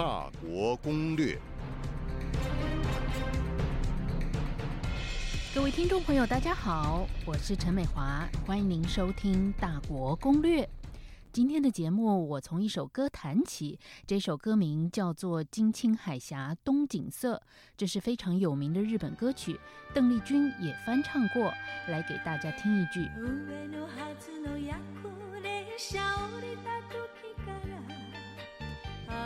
大国攻略。各位听众朋友，大家好，我是陈美华，欢迎您收听《大国攻略》。今天的节目，我从一首歌谈起。这首歌名叫做《金青海峡东景色》，这是非常有名的日本歌曲，邓丽君也翻唱过来给大家听一句。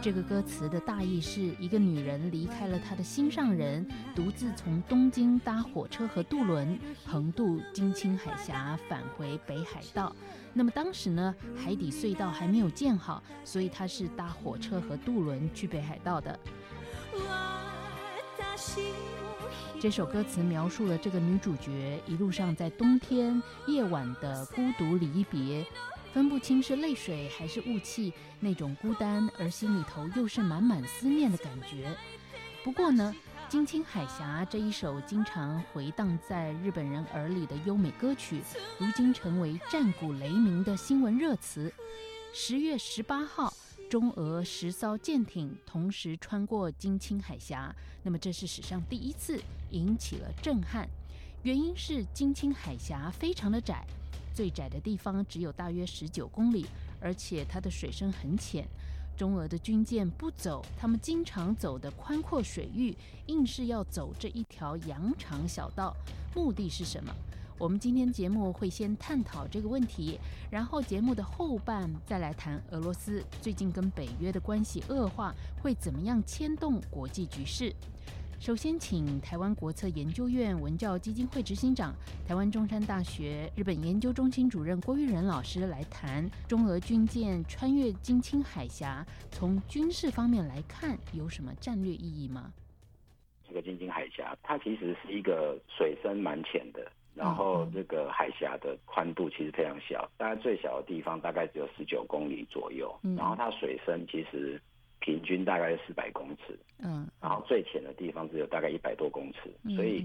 这个歌词的大意是一个女人离开了她的心上人，独自从东京搭火车和渡轮横渡金青海峡返回北海道。那么当时呢，海底隧道还没有建好，所以她是搭火车和渡轮去北海道的。这首歌词描述了这个女主角一路上在冬天夜晚的孤独离别。分不清是泪水还是雾气，那种孤单而心里头又是满满思念的感觉。不过呢，《金青海峡》这一首经常回荡在日本人耳里的优美歌曲，如今成为战鼓雷鸣的新闻热词。十月十八号，中俄十艘舰艇同时穿过金青海峡，那么这是史上第一次，引起了震撼。原因是金青海峡非常的窄。最窄的地方只有大约十九公里，而且它的水深很浅。中俄的军舰不走他们经常走的宽阔水域，硬是要走这一条羊肠小道，目的是什么？我们今天节目会先探讨这个问题，然后节目的后半再来谈俄罗斯最近跟北约的关系恶化会怎么样牵动国际局势。首先，请台湾国策研究院文教基金会执行长、台湾中山大学日本研究中心主任郭玉仁老师来谈中俄军舰穿越金青海峡，从军事方面来看有什么战略意义吗？这个金青海峡，它其实是一个水深蛮浅的，然后这个海峡的宽度其实非常小，大概最小的地方大概只有十九公里左右，然后它水深其实。平均大概四百公尺，嗯，然后最浅的地方只有大概一百多公尺，所以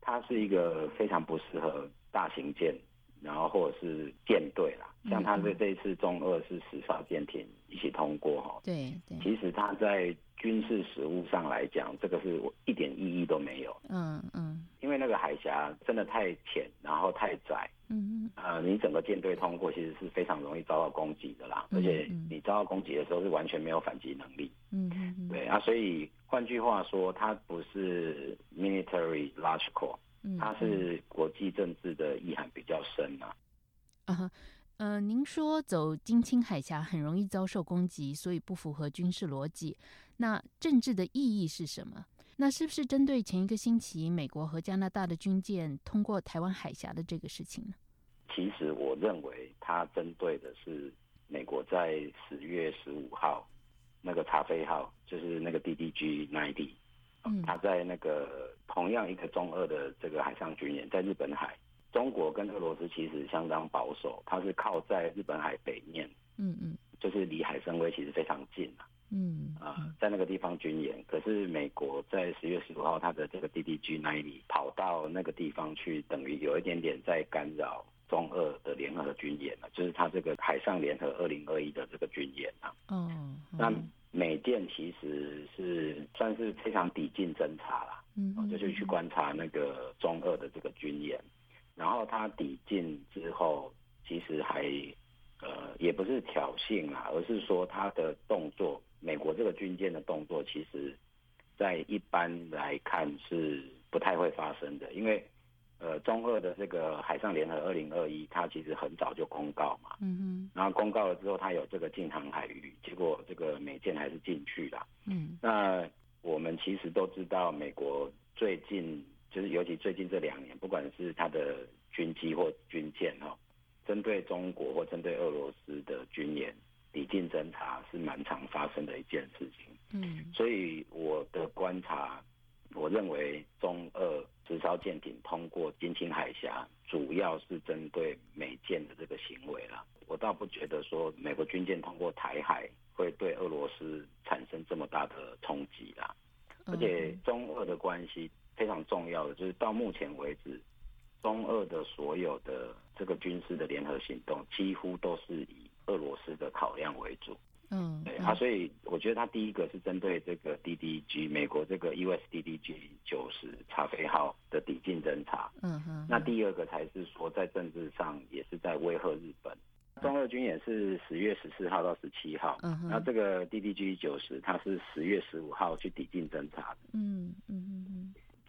它是一个非常不适合大型舰，然后或者是舰队啦。像它这这一次中二是十艘舰艇一起通过哈，对对，其实它在军事实务上来讲，这个是一点意义都没有，嗯嗯，因为那个海峡真的太浅，然后太窄。嗯嗯，呃，你整个舰队通过其实是非常容易遭到攻击的啦，而且你遭到攻击的时候是完全没有反击能力。嗯嗯，对啊，所以换句话说，它不是 military large core，它是国际政治的意涵比较深啊。啊，呃，您说走金青海峡很容易遭受攻击，所以不符合军事逻辑。那政治的意义是什么？那是不是针对前一个星期美国和加拿大的军舰通过台湾海峡的这个事情呢？其实我认为它针对的是美国在十月十五号那个查菲号，就是那个 DDG ninety，嗯，它在那个同样一个中二的这个海上军演，在日本海，中国跟俄罗斯其实相当保守，它是靠在日本海北面，嗯嗯，就是离海参崴其实非常近啊。嗯啊，在那个地方军演，可是美国在十月十五号，它的这个 DDG 那里跑到那个地方去，等于有一点点在干扰中俄的联合军演了，就是他这个海上联合二零二一的这个军演啊。嗯，那美舰其实是算是非常抵近侦察了，嗯，就是去观察那个中俄的这个军演，然后他抵近之后，其实还呃也不是挑衅啦，而是说他的动作。美国这个军舰的动作，其实，在一般来看是不太会发生的，因为，呃，中俄的这个海上联合二零二一，它其实很早就公告嘛，嗯哼，然后公告了之后，它有这个禁航海域，结果这个美舰还是进去了，嗯，那我们其实都知道，美国最近就是尤其最近这两年，不管是它的军机或军舰哈，针对中国或针对俄罗斯的军演。抵近侦查是蛮常发生的一件事情，嗯，所以我的观察，我认为中俄直艘舰艇通过金青海峡，主要是针对美舰的这个行为了。我倒不觉得说美国军舰通过台海会对俄罗斯产生这么大的冲击啦。而且中俄的关系非常重要的就是到目前为止，中俄的所有的这个军事的联合行动，几乎都是以俄罗斯的考量为主，嗯，对啊，所以我觉得他第一个是针对这个 DDG 美国这个 US DDG 九十查菲号的抵近侦察。嗯哼。那第二个才是说在政治上也是在威吓日本。中俄军演是十月十四号到十七号，嗯哼。那这个 DDG 九十它是十月十五号去抵近侦察的。嗯嗯。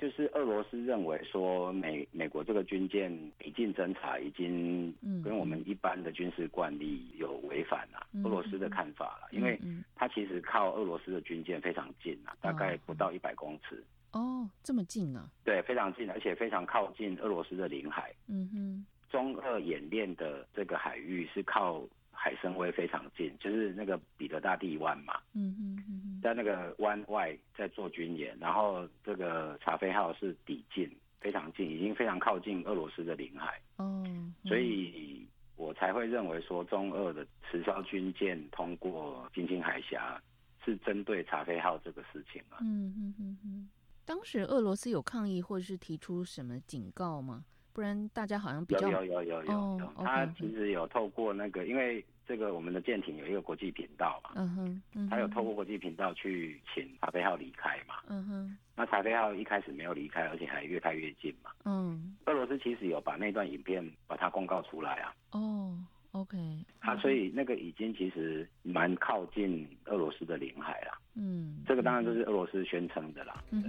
就是俄罗斯认为说美美国这个军舰抵近侦察已经跟我们一般的军事惯例有违反了俄罗斯的看法了，因为它其实靠俄罗斯的军舰非常近啊，大概不到一百公尺。哦，这么近啊？对，非常近，而且非常靠近俄罗斯的领海。嗯哼，中俄演练的这个海域是靠。海参崴非常近，就是那个彼得大帝湾嘛，嗯嗯嗯，在那个湾外在做军演，然后这个查菲号是抵近，非常近，已经非常靠近俄罗斯的领海，哦，所以我才会认为说中俄的持烧军舰通过金星海峡是针对查菲号这个事情嘛，嗯嗯嗯嗯，当时俄罗斯有抗议或者是提出什么警告吗？不然大家好像比较有有有有有，他其实有透过那个因为。这个我们的舰艇有一个国际频道嘛，嗯哼，他有透过国际频道去请查菲号离开嘛，嗯哼，那查菲号一开始没有离开，而且还越开越近嘛，嗯，俄罗斯其实有把那段影片把它公告出来啊，哦，OK，他所以那个已经其实蛮靠近俄罗斯的领海了，嗯，这个当然就是俄罗斯宣称的啦，对，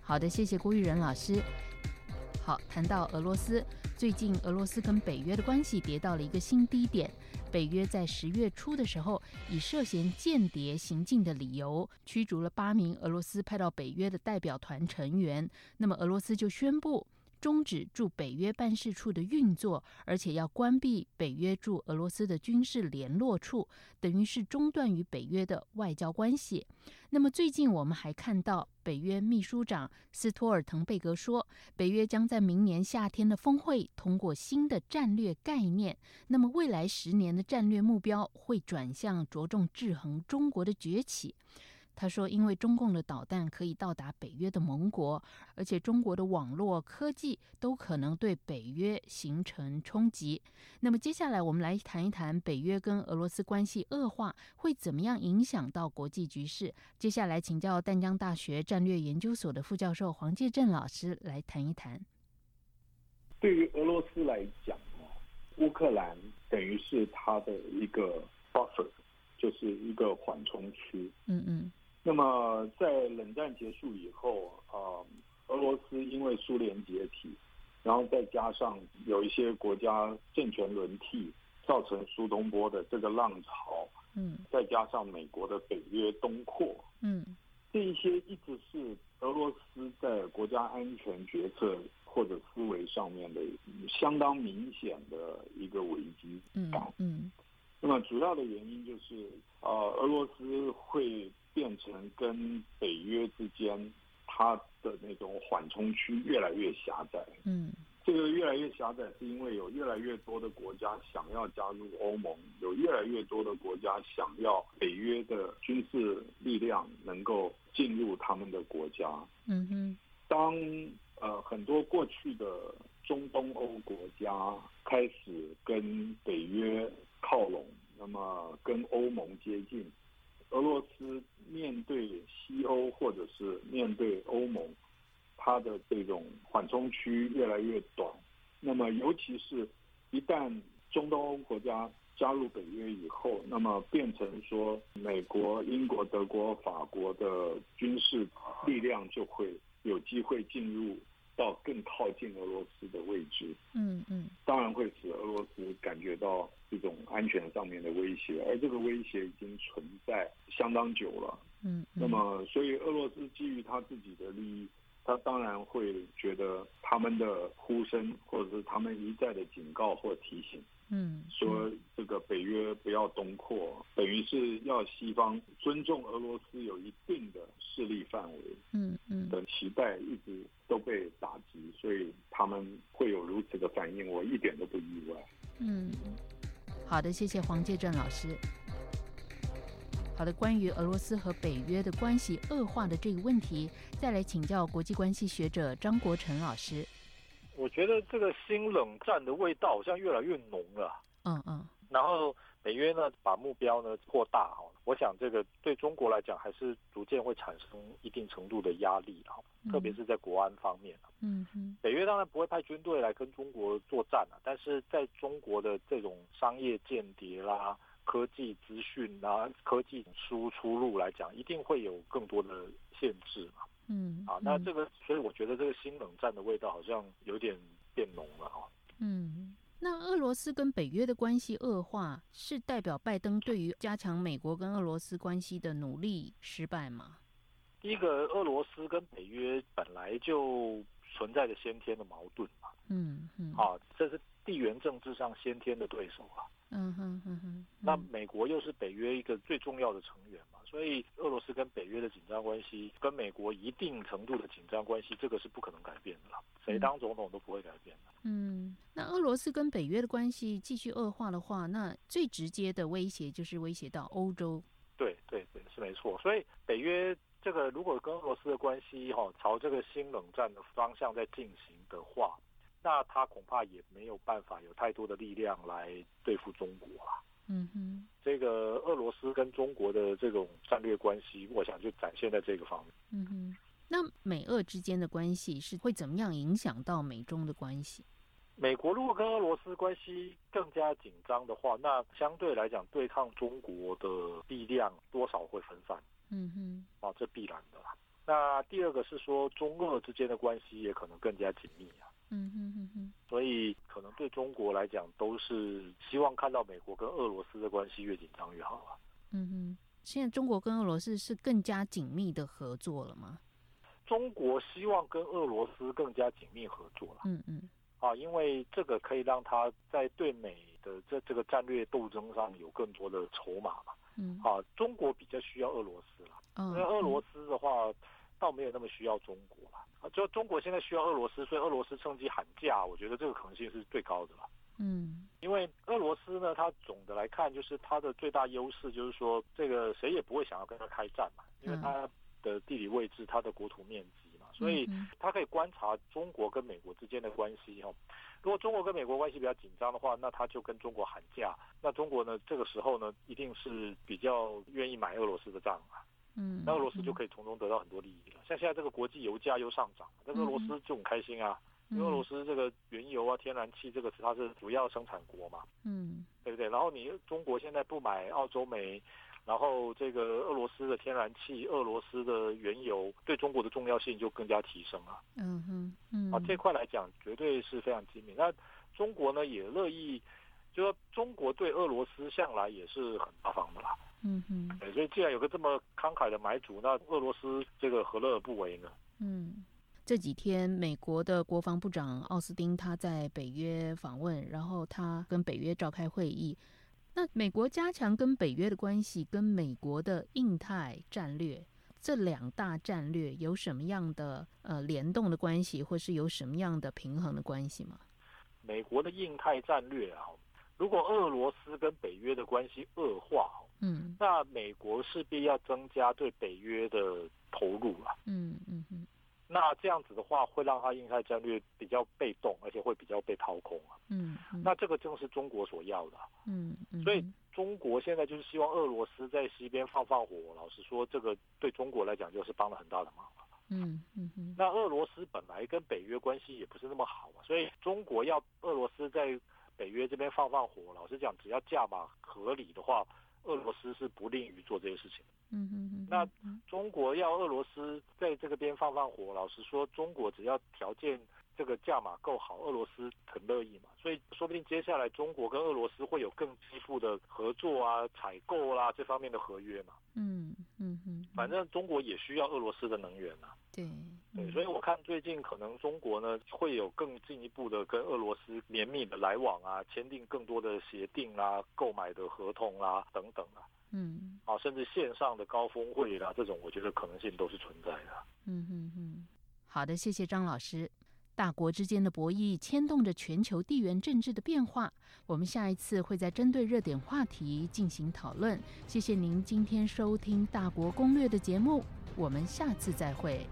好的，谢谢郭玉仁老师。好，谈到俄罗斯，最近俄罗斯跟北约的关系跌到了一个新低点。北约在十月初的时候，以涉嫌间谍行径的理由，驱逐了八名俄罗斯派到北约的代表团成员。那么俄罗斯就宣布。终止驻北约办事处的运作，而且要关闭北约驻俄罗斯的军事联络处，等于是中断与北约的外交关系。那么最近我们还看到，北约秘书长斯托尔滕贝格说，北约将在明年夏天的峰会通过新的战略概念。那么未来十年的战略目标会转向着重制衡中国的崛起。他说：“因为中共的导弹可以到达北约的盟国，而且中国的网络科技都可能对北约形成冲击。那么接下来我们来谈一谈北约跟俄罗斯关系恶化会怎么样影响到国际局势。接下来请教淡江大学战略研究所的副教授黄介正老师来谈一谈。对于俄罗斯来讲乌克兰等于是它的一个 buffer，就是一个缓冲区。嗯嗯。”那么，在冷战结束以后，啊，俄罗斯因为苏联解体，然后再加上有一些国家政权轮替，造成苏东波的这个浪潮，嗯，再加上美国的北约东扩，嗯，这一些一直是俄罗斯在国家安全决策或者思维上面的相当明显的一个危机感，嗯，那么主要的原因就是，啊，俄罗斯会。变成跟北约之间，它的那种缓冲区越来越狭窄。嗯，这个越来越狭窄，是因为有越来越多的国家想要加入欧盟，有越来越多的国家想要北约的军事力量能够进入他们的国家。嗯哼，当呃很多过去的中东欧国家开始跟北约靠拢，那么跟欧盟接近。俄罗斯面对西欧或者是面对欧盟，它的这种缓冲区越来越短。那么，尤其是一旦中东欧国家加入北约以后，那么变成说美国、英国、德国、法国的军事力量就会有机会进入。到更靠近俄罗斯的位置，嗯嗯，当然会使俄罗斯感觉到这种安全上面的威胁，而这个威胁已经存在相当久了，嗯，那么所以俄罗斯基于他自己的利益，他当然会觉得他们的呼声或者是他们一再的警告或提醒。嗯，说这个北约不要东扩，等于是要西方尊重俄罗斯有一定的势力范围，嗯嗯的期待一直都被打击，所以他们会有如此的反应，我一点都不意外。嗯，好的，谢谢黄介正老师。好的，关于俄罗斯和北约的关系恶化的这个问题，再来请教国际关系学者张国成老师。我觉得这个新冷战的味道好像越来越浓了。嗯嗯。然后北约呢把目标呢扩大哈，我想这个对中国来讲还是逐渐会产生一定程度的压力哈，特别是在国安方面嗯嗯，北约当然不会派军队来跟中国作战了，但是在中国的这种商业间谍啦、科技资讯啦、科技输出路来讲，一定会有更多的限制嘛。嗯，啊，那这个所以我觉得这个新冷战的味道好像有点变浓了哈。嗯。那俄罗斯跟北约的关系恶化，是代表拜登对于加强美国跟俄罗斯关系的努力失败吗？第一个，俄罗斯跟北约本来就存在着先天的矛盾嘛。嗯嗯。啊，这是地缘政治上先天的对手啊。嗯哼哼哼。那美国又是北约一个最重要的成员嘛，所以俄罗斯跟北约的紧张关系，跟美国一定程度的紧张关系，这个是不可能改变的啦。谁当总统都不会改变的。嗯，那俄罗斯跟北约的关系继续恶化的话，那最直接的威胁就是威胁到欧洲。对对对，是没错。所以北约这个如果跟俄罗斯的关系哈朝这个新冷战的方向在进行的话，那他恐怕也没有办法有太多的力量来对付中国了。嗯哼，这个俄罗斯跟中国的这种战略关系，我想就展现在这个方面。嗯哼，那美俄之间的关系是会怎么样影响到美中的关系？美国如果跟俄罗斯关系更加紧张的话，那相对来讲，对抗中国的力量多少会分散。嗯哼，啊，这必然的啦。那第二个是说，中俄之间的关系也可能更加紧密啊。嗯哼哼哼。所以可能对中国来讲，都是希望看到美国跟俄罗斯的关系越紧张越好啊。嗯哼，现在中国跟俄罗斯是更加紧密的合作了吗？中国希望跟俄罗斯更加紧密合作了。嗯嗯。啊，因为这个可以让他在对美的这这个战略斗争上有更多的筹码嘛。嗯。啊，中国比较需要俄罗斯了，因为俄罗斯的话，倒没有那么需要中国了。啊，就中国现在需要俄罗斯，所以俄罗斯趁机喊价，我觉得这个可能性是最高的了。嗯。因为俄罗斯呢，它总的来看，就是它的最大优势就是说，这个谁也不会想要跟他开战嘛，因为它的地理位置、它的国土面积嘛。所以，它可以观察中国跟美国之间的关系哈。如果中国跟美国关系比较紧张的话，那他就跟中国喊价。那中国呢，这个时候呢，一定是比较愿意买俄罗斯的账啊。嗯，那俄罗斯就可以从中得到很多利益了。像现在这个国际油价又上涨，那俄罗斯就很开心啊。因为俄罗斯这个原油啊、天然气这个是它是主要生产国嘛。嗯，对不对？然后你中国现在不买澳洲煤。然后这个俄罗斯的天然气、俄罗斯的原油对中国的重要性就更加提升了。嗯哼，嗯，啊，这块来讲绝对是非常机敏。那中国呢也乐意，就说中国对俄罗斯向来也是很大方的啦。嗯哼，所以既然有个这么慷慨的买主，那俄罗斯这个何乐而不为呢？嗯，这几天美国的国防部长奥斯汀他在北约访问，然后他跟北约召开会议。那美国加强跟北约的关系，跟美国的印太战略这两大战略有什么样的呃联动的关系，或是有什么样的平衡的关系吗？美国的印太战略啊，如果俄罗斯跟北约的关系恶化，嗯，那美国势必要增加对北约的投入了。嗯嗯嗯。那这样子的话，会让他印太战略比较被动，而且会比较被掏空啊。嗯，那这个正是中国所要的。嗯嗯。所以中国现在就是希望俄罗斯在西边放放火。老实说，这个对中国来讲就是帮了很大的忙了。嗯嗯嗯。那俄罗斯本来跟北约关系也不是那么好嘛，所以中国要俄罗斯在北约这边放放火，老实讲，只要价码合理的话，俄罗斯是不利于做这些事情。嗯嗯嗯，那中国要俄罗斯在这个边放放火，老实说，中国只要条件这个价码够好，俄罗斯很乐意嘛。所以说不定接下来中国跟俄罗斯会有更进一步的合作啊、采购啦这方面的合约嘛。嗯嗯嗯，反正中国也需要俄罗斯的能源啊。对对，所以我看最近可能中国呢会有更进一步的跟俄罗斯绵密的来往啊，签订更多的协定啦、购买的合同啦等等啊。嗯，啊，甚至线上的高峰会啦，这种我觉得可能性都是存在的。嗯嗯嗯，好的，谢谢张老师。大国之间的博弈牵动着全球地缘政治的变化，我们下一次会再针对热点话题进行讨论。谢谢您今天收听《大国攻略》的节目，我们下次再会。